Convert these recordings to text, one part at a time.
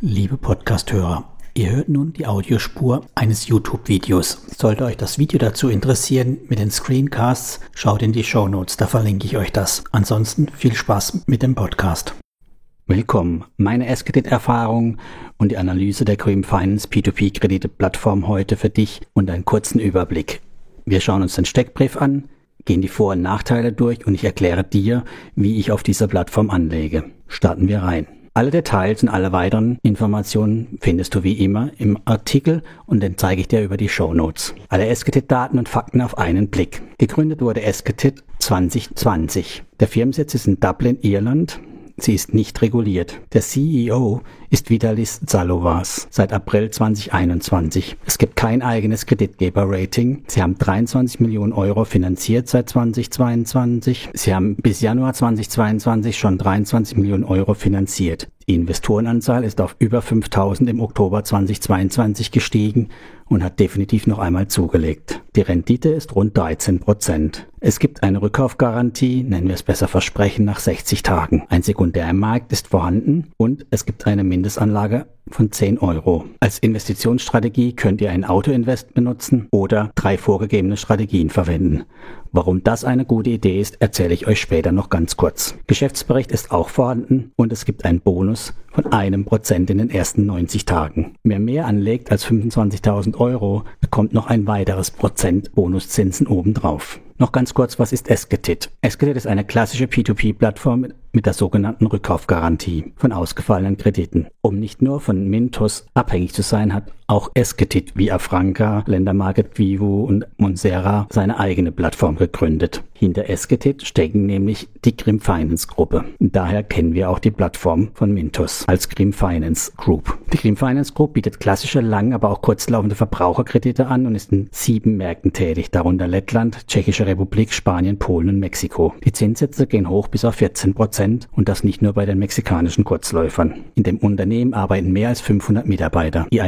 Liebe Podcasthörer, ihr hört nun die Audiospur eines YouTube-Videos. Sollte euch das Video dazu interessieren mit den Screencasts, schaut in die Show Notes, da verlinke ich euch das. Ansonsten viel Spaß mit dem Podcast. Willkommen, meine Eskedit-Erfahrung und die Analyse der Cream Finance P2P-Kredite-Plattform heute für dich und einen kurzen Überblick. Wir schauen uns den Steckbrief an, gehen die Vor- und Nachteile durch und ich erkläre dir, wie ich auf dieser Plattform anlege. Starten wir rein. Alle Details und alle weiteren Informationen findest du wie immer im Artikel und den zeige ich dir über die Show Notes. Alle Esketit-Daten und Fakten auf einen Blick. Gegründet wurde Esketit 2020. Der Firmensitz ist in Dublin, Irland. Sie ist nicht reguliert. Der CEO ist Vitalis Zalovas seit April 2021. Es gibt kein eigenes Kreditgeber-Rating. Sie haben 23 Millionen Euro finanziert seit 2022. Sie haben bis Januar 2022 schon 23 Millionen Euro finanziert. Die Investorenanzahl ist auf über 5000 im Oktober 2022 gestiegen und hat definitiv noch einmal zugelegt. Die Rendite ist rund 13 Prozent. Es gibt eine Rückkaufgarantie, nennen wir es besser Versprechen, nach 60 Tagen. Ein Sekundärmarkt ist vorhanden und es gibt eine Mindestanlage von 10 Euro. Als Investitionsstrategie könnt ihr ein Autoinvest benutzen oder drei vorgegebene Strategien verwenden. Warum das eine gute Idee ist, erzähle ich euch später noch ganz kurz. Geschäftsbericht ist auch vorhanden und es gibt einen Bonus von einem Prozent in den ersten 90 Tagen. Wer mehr anlegt als 25.000 Euro, bekommt noch ein weiteres Prozent Bonuszinsen obendrauf. Noch ganz kurz, was ist Esketit? Esketit ist eine klassische P2P-Plattform mit der sogenannten Rückkaufgarantie von ausgefallenen Krediten. Um nicht nur von Mintos abhängig zu sein, hat auch Esketit wie Afranca, Ländermarket Vivo und Monsera seine eigene Plattform gegründet. Hinter Esketit stecken nämlich die Grim Finance Gruppe. Daher kennen wir auch die Plattform von Mintos als Grim Finance Group. Die Grim Finance Group bietet klassische, lang, aber auch kurzlaufende Verbraucherkredite an und ist in sieben Märkten tätig, darunter Lettland, Tschechische Republik, Spanien, Polen und Mexiko. Die Zinssätze gehen hoch bis auf 14 Prozent und das nicht nur bei den mexikanischen Kurzläufern. In dem Unternehmen arbeiten mehr als 500 Mitarbeiter. Die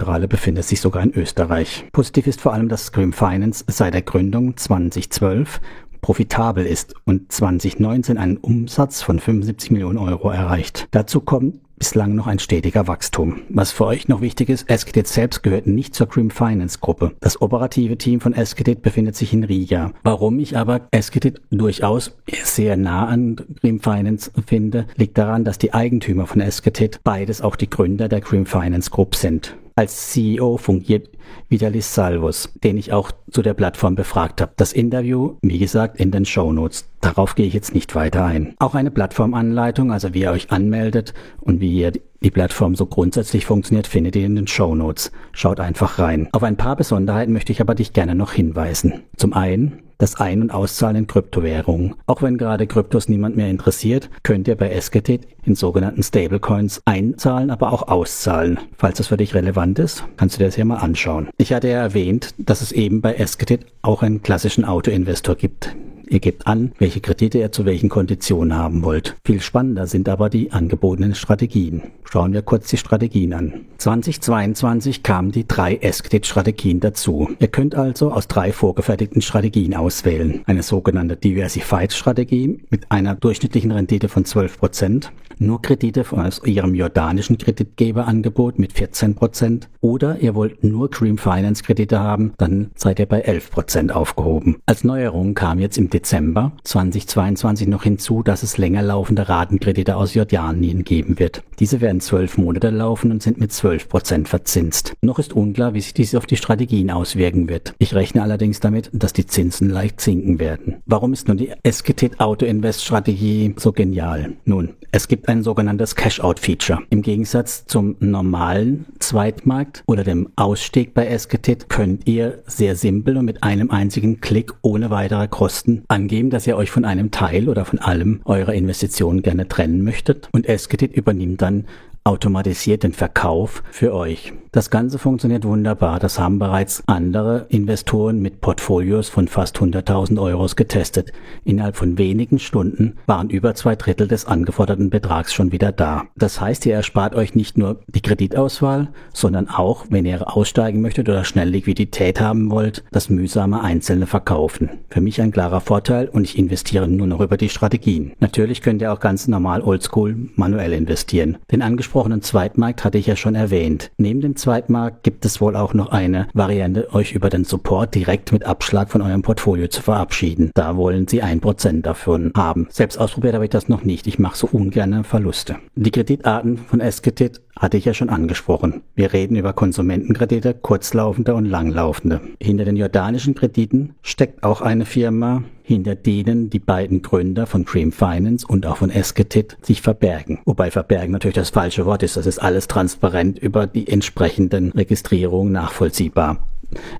IT-Zentrale befindet sich sogar in Österreich. Positiv ist vor allem, dass Scream Finance seit der Gründung 2012 profitabel ist und 2019 einen Umsatz von 75 Millionen Euro erreicht. Dazu kommt bislang noch ein stetiger Wachstum. Was für euch noch wichtig ist, Eskedit selbst gehört nicht zur Cream Finance Gruppe. Das operative Team von Eskedit befindet sich in Riga. Warum ich aber Eskedit durchaus sehr nah an Cream Finance finde, liegt daran, dass die Eigentümer von Eskedit beides auch die Gründer der Cream Finance Group sind. Als CEO fungiert Vitalis Salvos, den ich auch zu der Plattform befragt habe. Das Interview, wie gesagt, in den Show Notes. Darauf gehe ich jetzt nicht weiter ein. Auch eine Plattformanleitung, also wie ihr euch anmeldet und wie ihr die Plattform so grundsätzlich funktioniert, findet ihr in den Show Notes. Schaut einfach rein. Auf ein paar Besonderheiten möchte ich aber dich gerne noch hinweisen. Zum einen das Ein- und Auszahlen in Kryptowährungen. Auch wenn gerade Kryptos niemand mehr interessiert, könnt ihr bei Esketit in sogenannten Stablecoins einzahlen, aber auch auszahlen. Falls das für dich relevant ist, kannst du dir das hier mal anschauen. Ich hatte ja erwähnt, dass es eben bei Esketit auch einen klassischen Autoinvestor gibt. Ihr gebt an, welche Kredite ihr zu welchen Konditionen haben wollt. Viel spannender sind aber die angebotenen Strategien. Schauen wir kurz die Strategien an. 2022 kamen die drei Eskedit-Strategien dazu. Ihr könnt also aus drei vorgefertigten Strategien auswählen. Eine sogenannte Diversified-Strategie mit einer durchschnittlichen Rendite von 12%, nur Kredite aus ihrem jordanischen Kreditgeberangebot mit 14% oder ihr wollt nur Cream Finance Kredite haben, dann seid ihr bei 11% aufgehoben. Als Neuerung kam jetzt im Dezember 2022 noch hinzu, dass es länger laufende Ratenkredite aus Jordanien geben wird. Diese werden zwölf Monate laufen und sind mit 12 Prozent verzinst. Noch ist unklar, wie sich dies auf die Strategien auswirken wird. Ich rechne allerdings damit, dass die Zinsen leicht sinken werden. Warum ist nun die Esketit Auto Invest Strategie so genial? Nun, es gibt ein sogenanntes Cash-Out-Feature. Im Gegensatz zum normalen Zweitmarkt oder dem Ausstieg bei Esketit könnt ihr sehr simpel und mit einem einzigen Klick ohne weitere Kosten angeben, dass ihr euch von einem Teil oder von allem eurer Investitionen gerne trennen möchtet. Und Esketit übernimmt dann automatisiert den Verkauf für euch. Das Ganze funktioniert wunderbar. Das haben bereits andere Investoren mit Portfolios von fast 100.000 Euros getestet. Innerhalb von wenigen Stunden waren über zwei Drittel des angeforderten Betrags schon wieder da. Das heißt, ihr erspart euch nicht nur die Kreditauswahl, sondern auch, wenn ihr aussteigen möchtet oder schnell Liquidität haben wollt, das mühsame einzelne Verkaufen. Für mich ein klarer Vorteil und ich investiere nur noch über die Strategien. Natürlich könnt ihr auch ganz normal oldschool manuell investieren. Den angesprochenen angesprochenen Zweitmarkt hatte ich ja schon erwähnt. Neben dem Zweitmarkt gibt es wohl auch noch eine Variante, euch über den Support direkt mit Abschlag von eurem Portfolio zu verabschieden. Da wollen sie ein Prozent davon haben. Selbst ausprobiert habe ich das noch nicht. Ich mache so ungerne Verluste. Die Kreditarten von Esketit hatte ich ja schon angesprochen. Wir reden über Konsumentenkredite, kurzlaufende und langlaufende. Hinter den jordanischen Krediten steckt auch eine Firma, hinter denen die beiden Gründer von Cream Finance und auch von Esketit sich verbergen. Wobei verbergen natürlich das falsche Wort ist. Das ist alles transparent über die entsprechenden Registrierungen nachvollziehbar.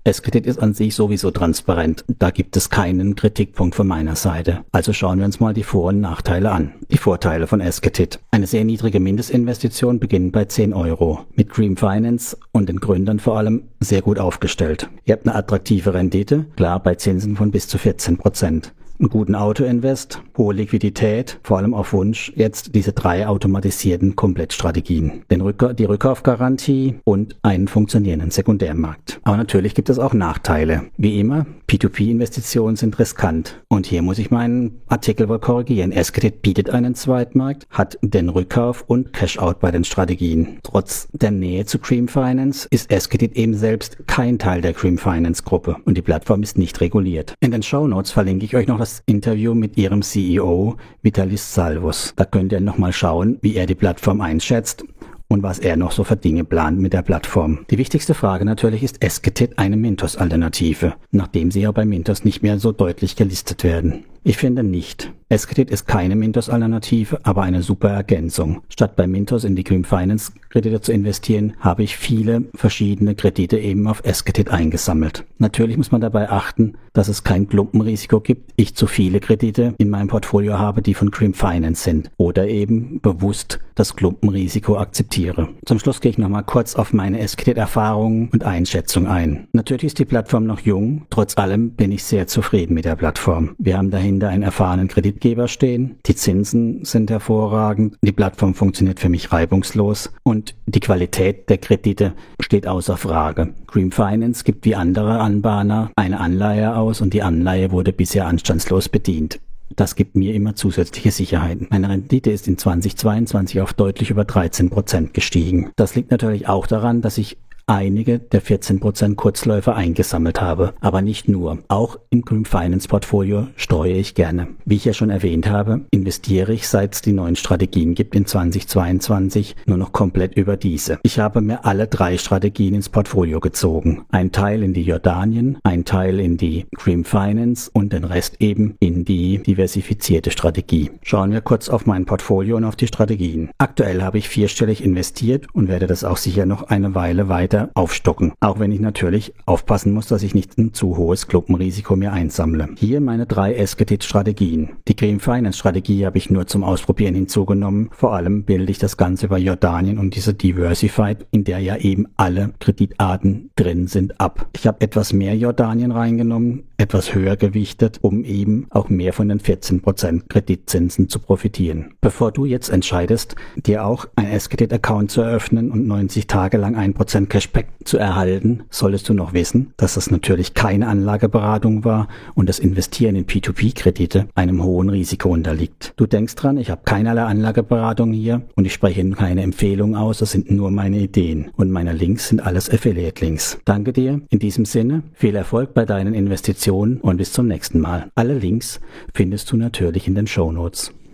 S-Kredit ist an sich sowieso transparent. Da gibt es keinen Kritikpunkt von meiner Seite. Also schauen wir uns mal die Vor- und Nachteile an. Die Vorteile von S-Kredit. Eine sehr niedrige Mindestinvestition beginnt bei 10 Euro. Mit Dream Finance und den Gründern vor allem sehr gut aufgestellt. Ihr habt eine attraktive Rendite, klar bei Zinsen von bis zu 14 Prozent einen guten Autoinvest, hohe Liquidität, vor allem auf Wunsch jetzt diese drei automatisierten Komplettstrategien. Den Rück die Rückkaufgarantie und einen funktionierenden Sekundärmarkt. Aber natürlich gibt es auch Nachteile. Wie immer, P2P-Investitionen sind riskant. Und hier muss ich meinen Artikel wohl korrigieren. Escredit bietet einen Zweitmarkt, hat den Rückkauf und Cash-out bei den Strategien. Trotz der Nähe zu Cream Finance ist Escredit eben selbst kein Teil der Cream Finance Gruppe und die Plattform ist nicht reguliert. In den Show verlinke ich euch noch das das Interview mit ihrem CEO Vitalis Salvos. Da könnt ihr nochmal schauen, wie er die Plattform einschätzt und was er noch so für Dinge plant mit der Plattform. Die wichtigste Frage natürlich ist Esketit eine Mintos-Alternative, nachdem sie ja bei Mintos nicht mehr so deutlich gelistet werden. Ich finde nicht. S-Kredit ist keine Mintos-Alternative, aber eine super Ergänzung. Statt bei Mintos in die Green Finance Kredite zu investieren, habe ich viele verschiedene Kredite eben auf S-Kredit eingesammelt. Natürlich muss man dabei achten, dass es kein Klumpenrisiko gibt, ich zu viele Kredite in meinem Portfolio habe, die von Cream Finance sind oder eben bewusst das Klumpenrisiko akzeptiere. Zum Schluss gehe ich nochmal kurz auf meine S-Kredit-Erfahrungen und Einschätzung ein. Natürlich ist die Plattform noch jung, trotz allem bin ich sehr zufrieden mit der Plattform. Wir haben dahin dahinter einen erfahrenen Kreditgeber stehen. Die Zinsen sind hervorragend. Die Plattform funktioniert für mich reibungslos und die Qualität der Kredite steht außer Frage. Green Finance gibt wie andere Anbahner eine Anleihe aus und die Anleihe wurde bisher anstandslos bedient. Das gibt mir immer zusätzliche Sicherheiten. Meine Rendite ist in 2022 auf deutlich über 13 Prozent gestiegen. Das liegt natürlich auch daran, dass ich einige der 14% Kurzläufer eingesammelt habe. Aber nicht nur. Auch im Green Finance Portfolio streue ich gerne. Wie ich ja schon erwähnt habe, investiere ich, seit es die neuen Strategien gibt in 2022, nur noch komplett über diese. Ich habe mir alle drei Strategien ins Portfolio gezogen. Ein Teil in die Jordanien, ein Teil in die Green Finance und den Rest eben in die diversifizierte Strategie. Schauen wir kurz auf mein Portfolio und auf die Strategien. Aktuell habe ich vierstellig investiert und werde das auch sicher noch eine Weile weiter weiter aufstocken. Auch wenn ich natürlich aufpassen muss, dass ich nicht ein zu hohes Klumpenrisiko mir einsammle. Hier meine drei Esketit-Strategien. Die Green Finance Strategie habe ich nur zum Ausprobieren hinzugenommen. Vor allem bilde ich das Ganze über Jordanien und diese Diversified, in der ja eben alle Kreditarten drin sind, ab. Ich habe etwas mehr Jordanien reingenommen, etwas höher gewichtet, um eben auch mehr von den 14% Kreditzinsen zu profitieren. Bevor du jetzt entscheidest, dir auch ein Esketit-Account zu eröffnen und 90 Tage lang 1% Cash Cashback zu erhalten, solltest du noch wissen, dass das natürlich keine Anlageberatung war und das Investieren in P2P-Kredite einem hohen Risiko unterliegt. Du denkst dran, ich habe keinerlei Anlageberatung hier und ich spreche keine Empfehlungen aus, das sind nur meine Ideen und meine Links sind alles Affiliate-Links. Danke dir, in diesem Sinne, viel Erfolg bei deinen Investitionen und bis zum nächsten Mal. Alle Links findest du natürlich in den Show.